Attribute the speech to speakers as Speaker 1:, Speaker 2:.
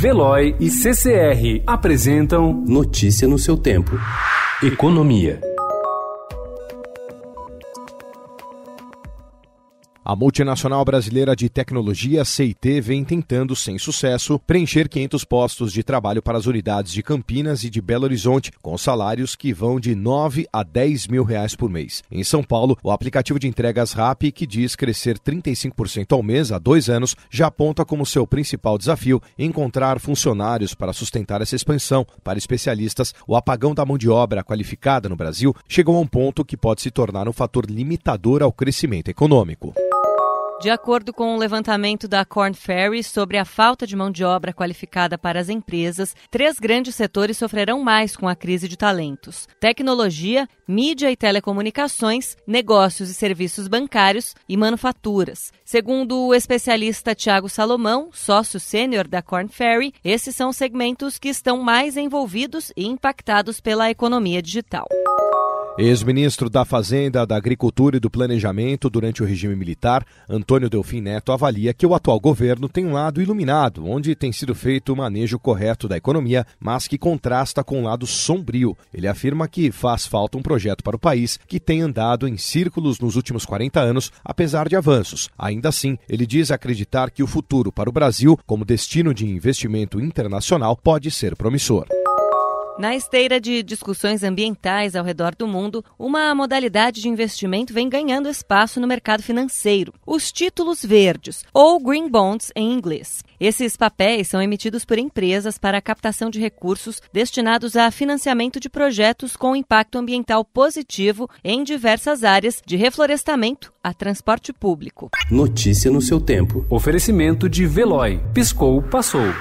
Speaker 1: Veloy e CCR apresentam
Speaker 2: Notícia no seu tempo.
Speaker 1: Economia.
Speaker 3: A multinacional brasileira de tecnologia CIT vem tentando, sem sucesso, preencher 500 postos de trabalho para as unidades de Campinas e de Belo Horizonte, com salários que vão de 9 a 10 mil reais por mês. Em São Paulo, o aplicativo de entregas RAP, que diz crescer 35% ao mês há dois anos, já aponta como seu principal desafio encontrar funcionários para sustentar essa expansão. Para especialistas, o apagão da mão de obra qualificada no Brasil chegou a um ponto que pode se tornar um fator limitador ao crescimento econômico.
Speaker 4: De acordo com o um levantamento da Corn Ferry sobre a falta de mão de obra qualificada para as empresas, três grandes setores sofrerão mais com a crise de talentos: tecnologia, mídia e telecomunicações, negócios e serviços bancários e manufaturas. Segundo o especialista Tiago Salomão, sócio sênior da Corn Ferry, esses são os segmentos que estão mais envolvidos e impactados pela economia digital.
Speaker 3: Ex-ministro da Fazenda, da Agricultura e do Planejamento durante o regime militar, Antônio Delfim Neto avalia que o atual governo tem um lado iluminado, onde tem sido feito o manejo correto da economia, mas que contrasta com um lado sombrio. Ele afirma que faz falta um projeto para o país que tem andado em círculos nos últimos 40 anos, apesar de avanços. Ainda assim, ele diz acreditar que o futuro para o Brasil, como destino de investimento internacional, pode ser promissor.
Speaker 4: Na esteira de discussões ambientais ao redor do mundo, uma modalidade de investimento vem ganhando espaço no mercado financeiro: os títulos verdes, ou green bonds em inglês. Esses papéis são emitidos por empresas para a captação de recursos destinados a financiamento de projetos com impacto ambiental positivo em diversas áreas, de reflorestamento a transporte público.
Speaker 2: Notícia no seu tempo.
Speaker 1: Oferecimento de Veloy. Piscou, passou.